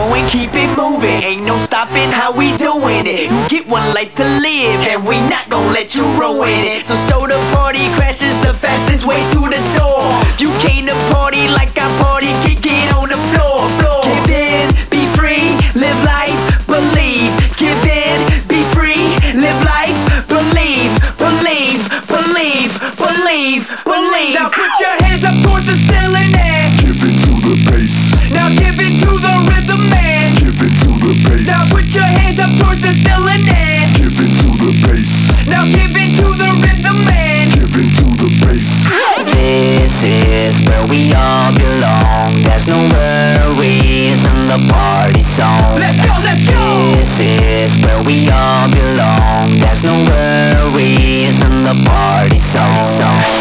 going, keep it moving. Ain't no stopping how we doing it. You get one life to live, and we not gonna let you ruin it. So show the party crashes the fastest way to the door. You came to party like I party, kick it on the floor, floor. Give in, be free, live life, believe. Give in, be free, live life, believe, believe, believe, believe, believe. Now put your hands up towards the ceiling. Put your hands up towards the ceiling Give to the bass. Now give to the rhythm Give to the bass. This is where we all belong. There's no worries in the party song. Let's go, let's go. This is where we all belong. There's no worries in the party song, song.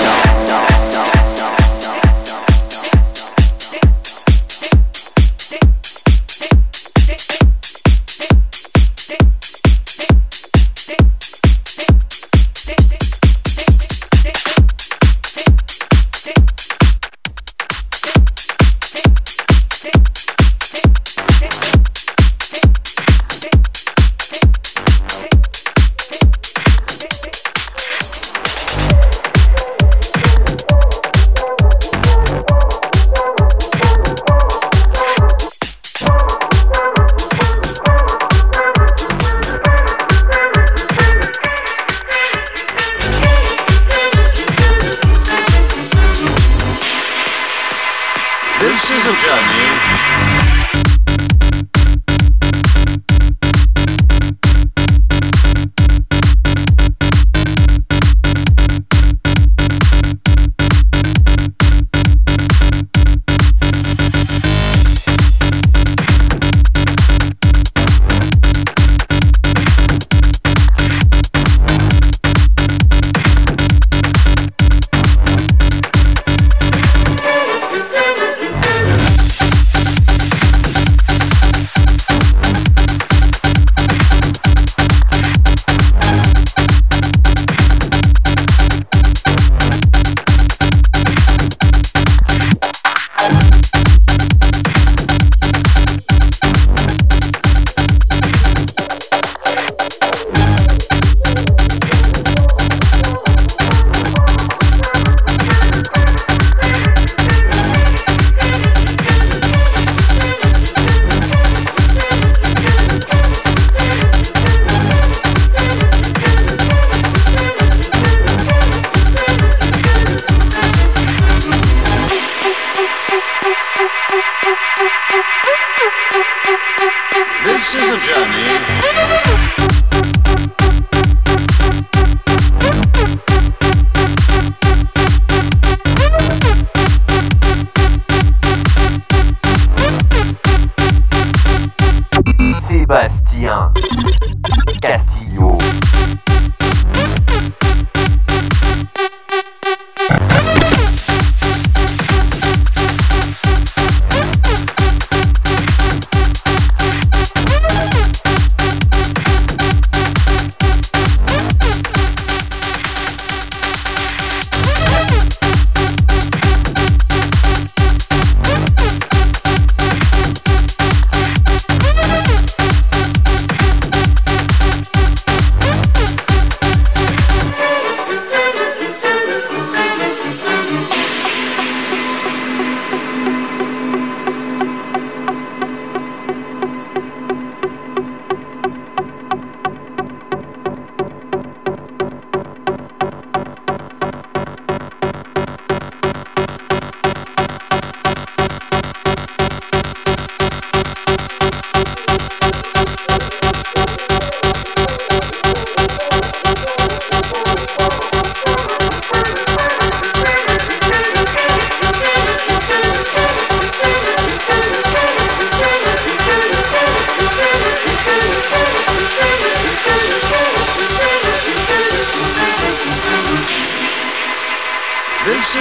This is a journey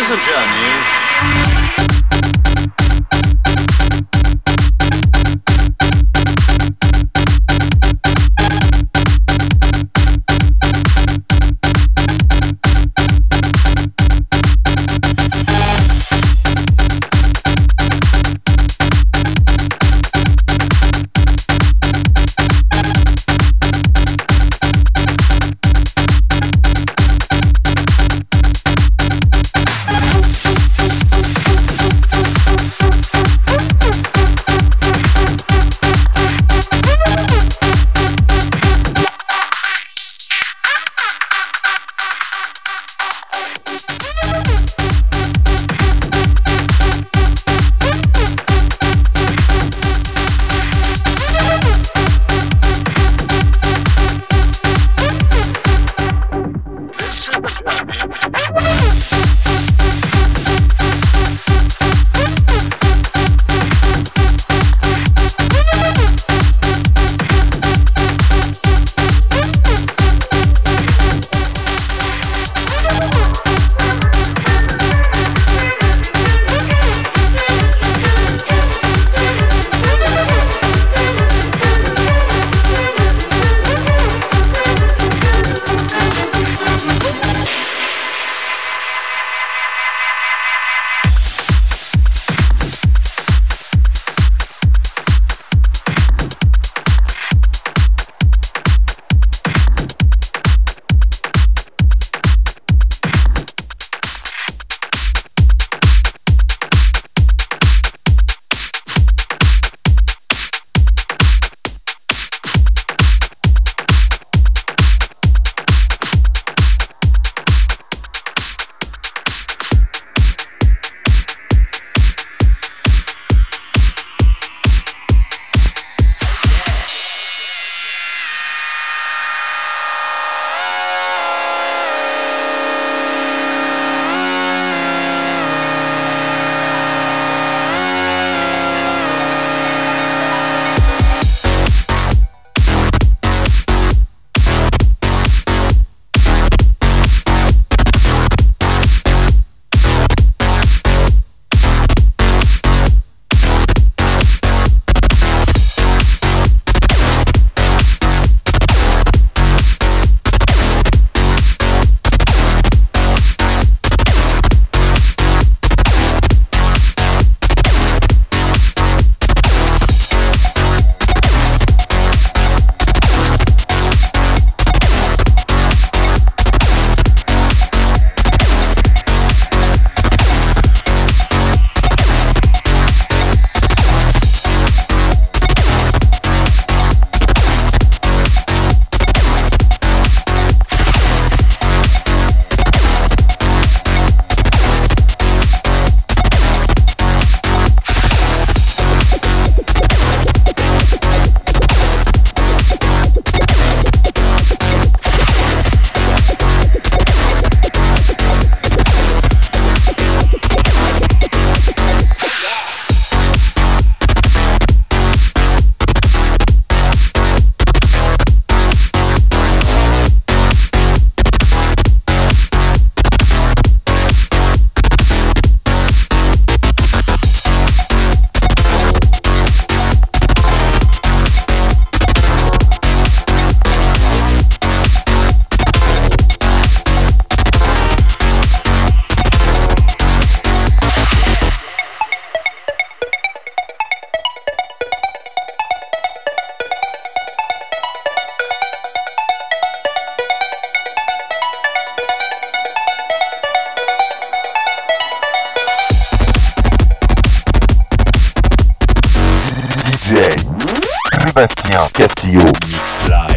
正是俺明 Sébastien Castillo. Mix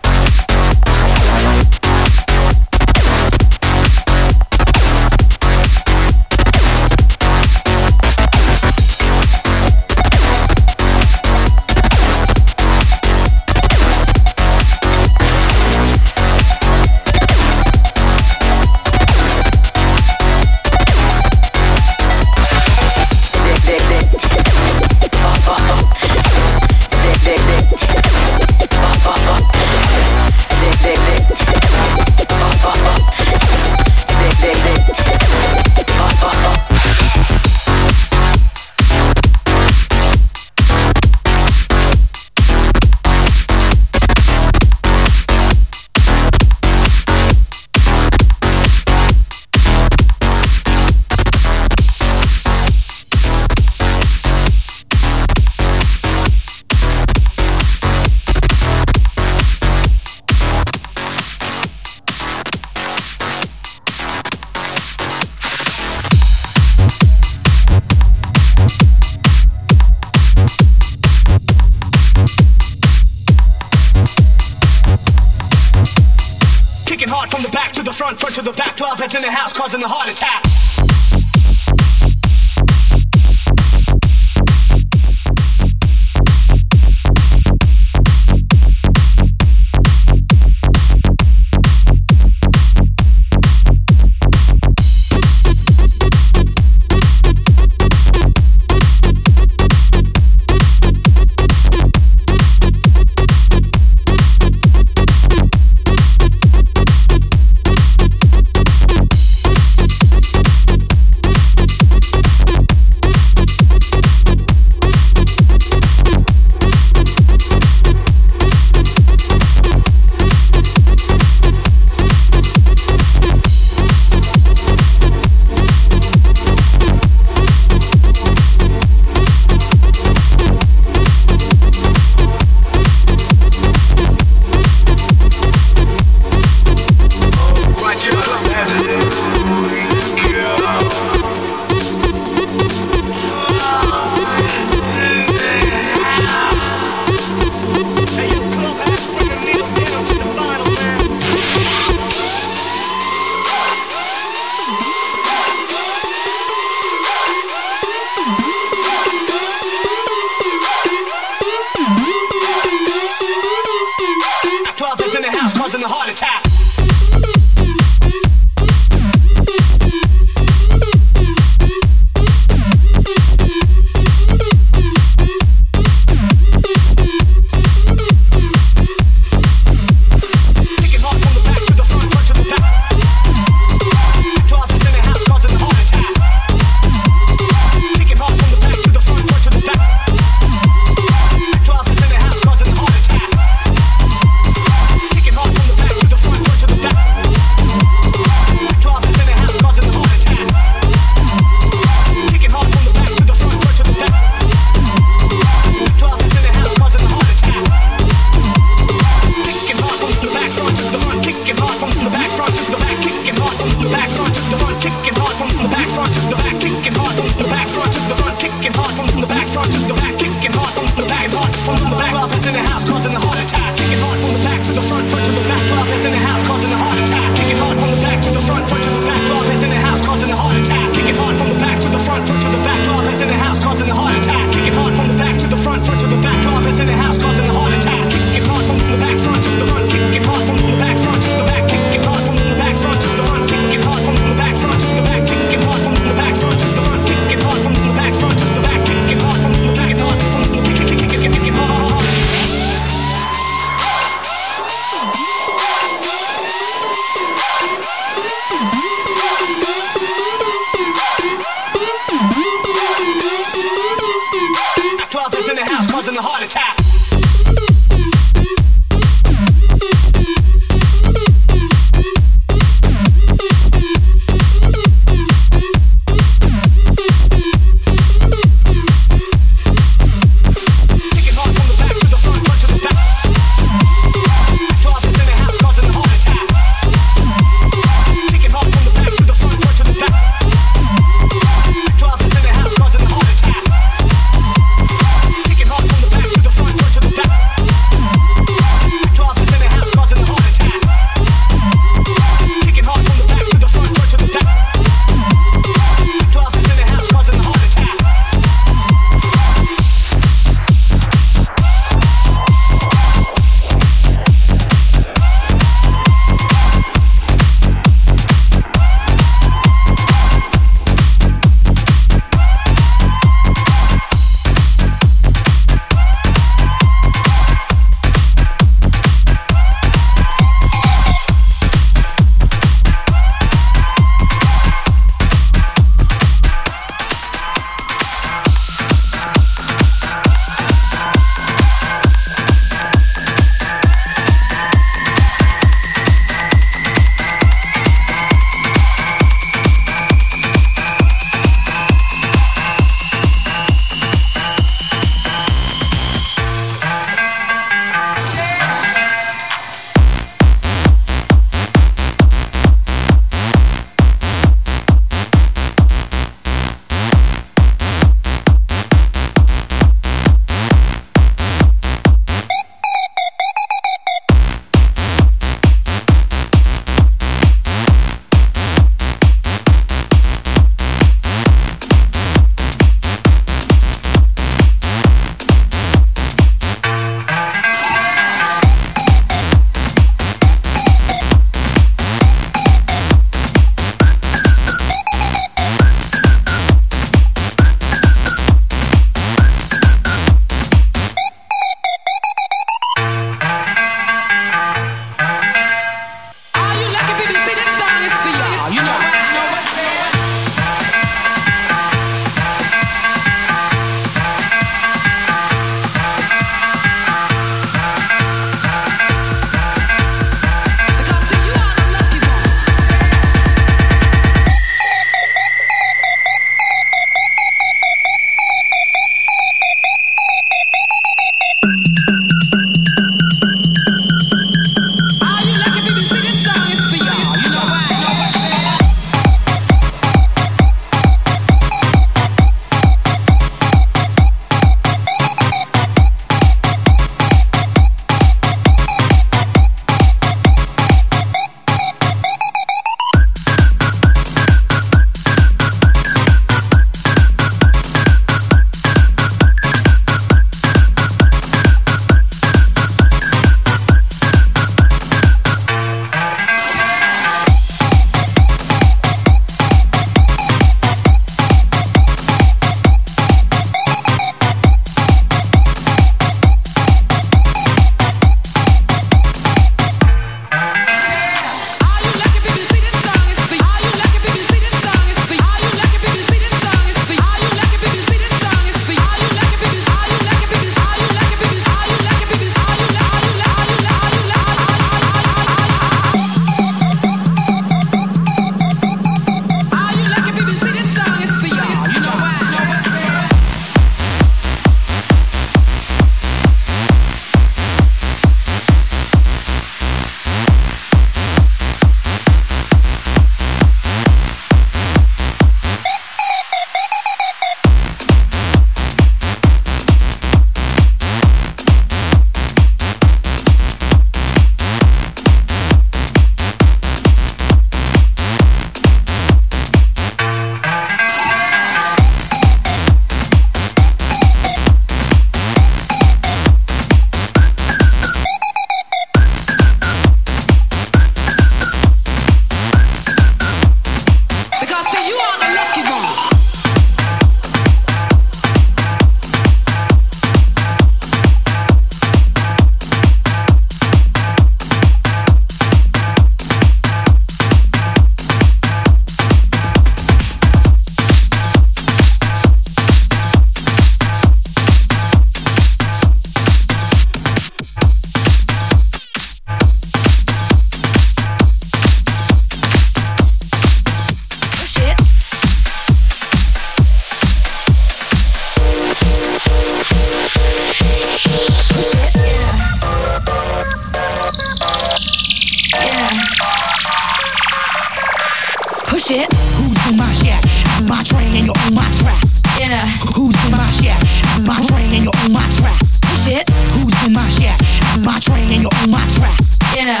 shit? Who's in my shit? This is my train and you're on my tracks. In a Who's in my shit? This is my train and you're on my tracks. Shit. Who's in my shit? This is my train and you're on my tracks. In a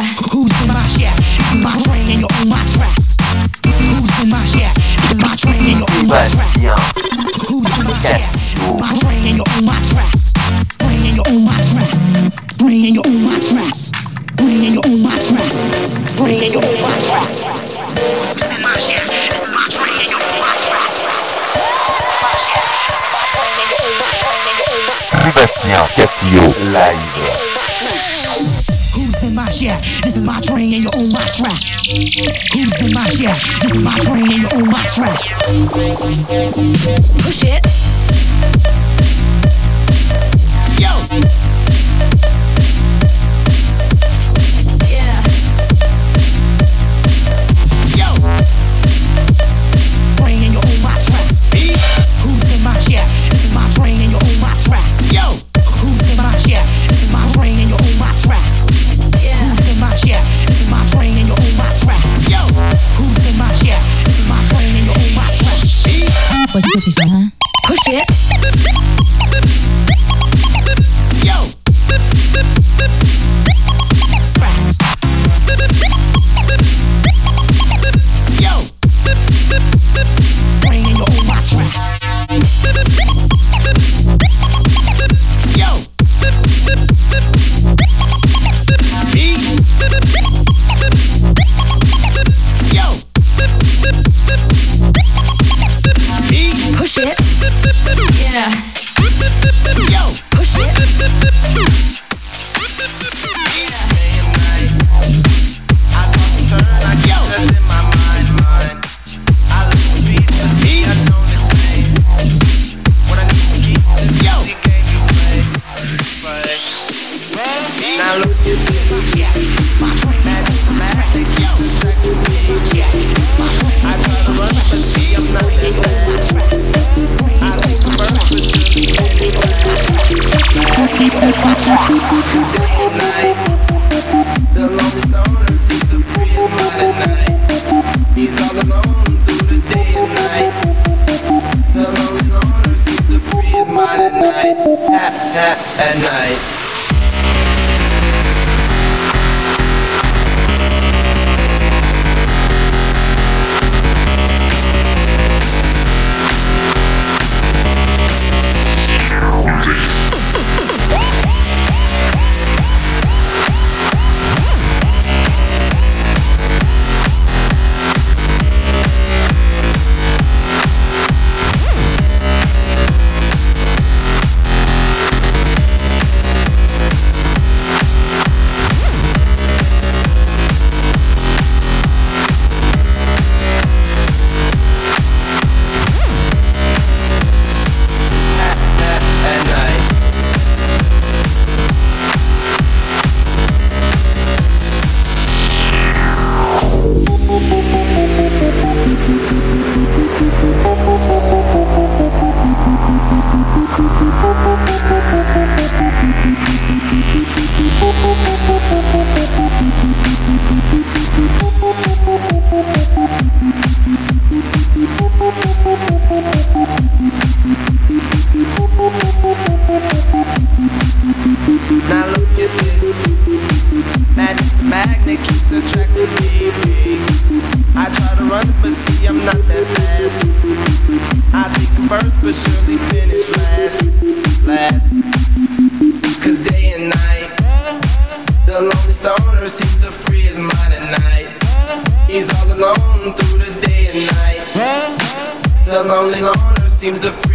Sébastien Castillo live. Who's in my chair? This is my train and you're on my track. Who's in my chair? This is my train and you're on my track. Oh, Push it. Yo!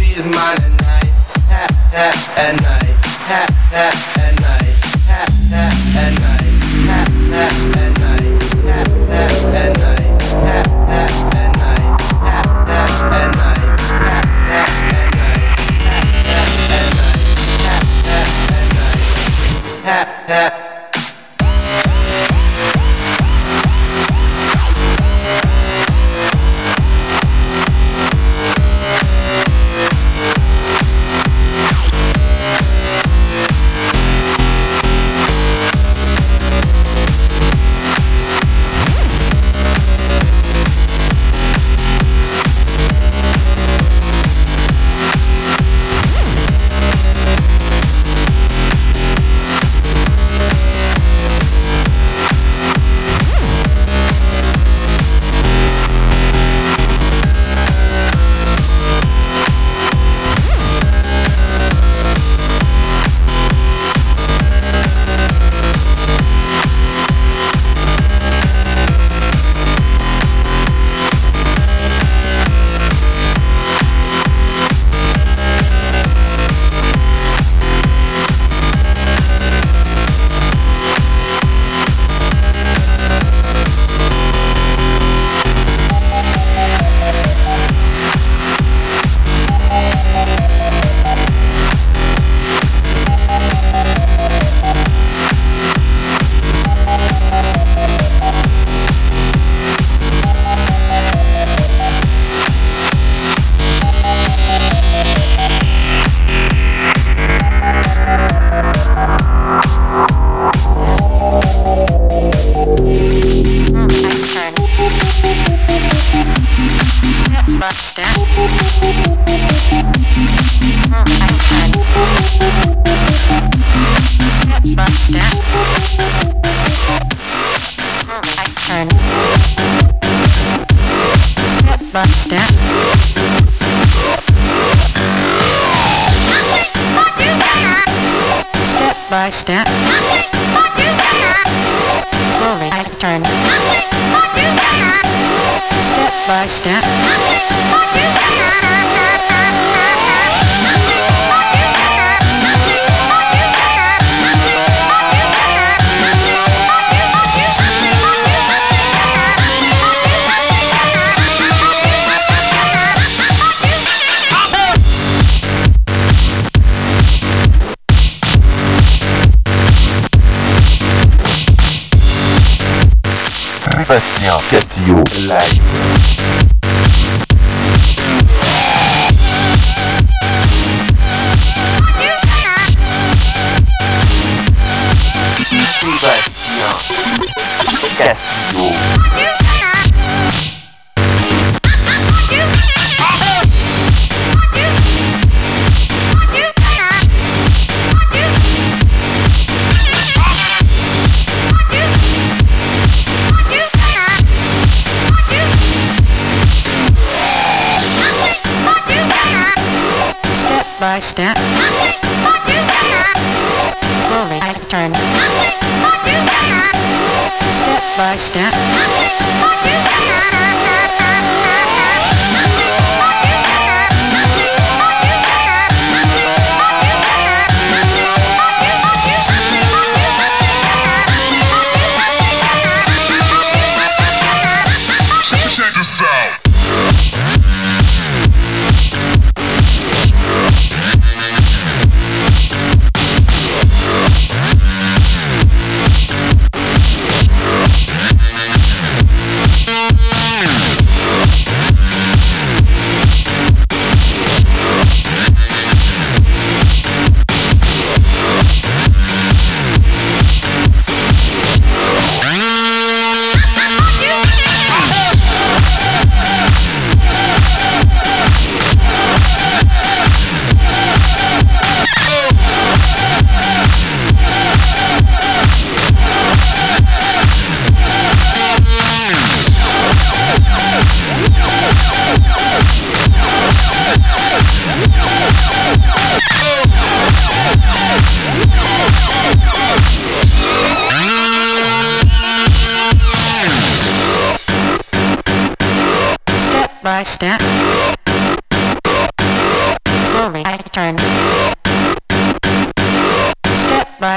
Victory is mine at night. Ha, ha, at night. Ha, ha, at night. Ha, at night. At night. At night. At night. At night. At night. At night. At night. stat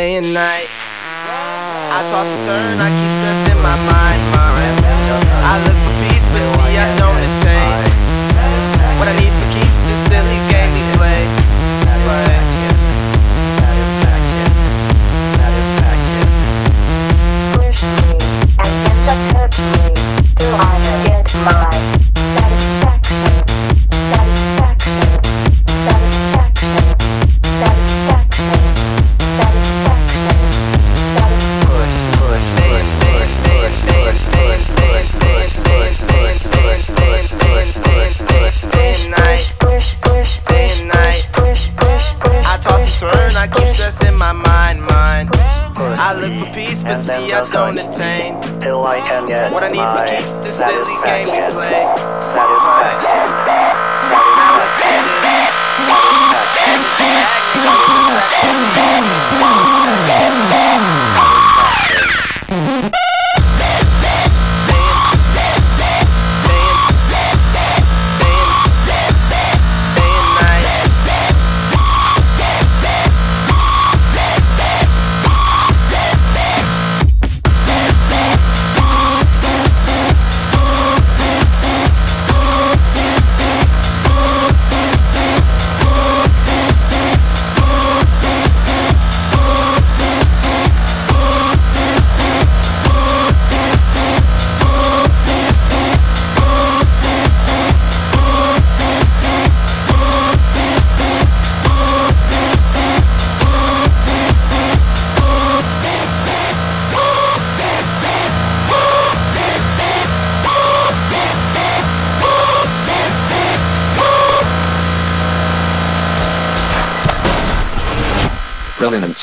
day and night. I toss and turn, I keep stressing my mind. I look for peace, but see, I don't attain. What I need for keeps this silly game we play. Satisfaction. and then Just hurt me. Do I get mine?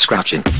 scratching.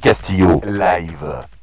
Castillo live.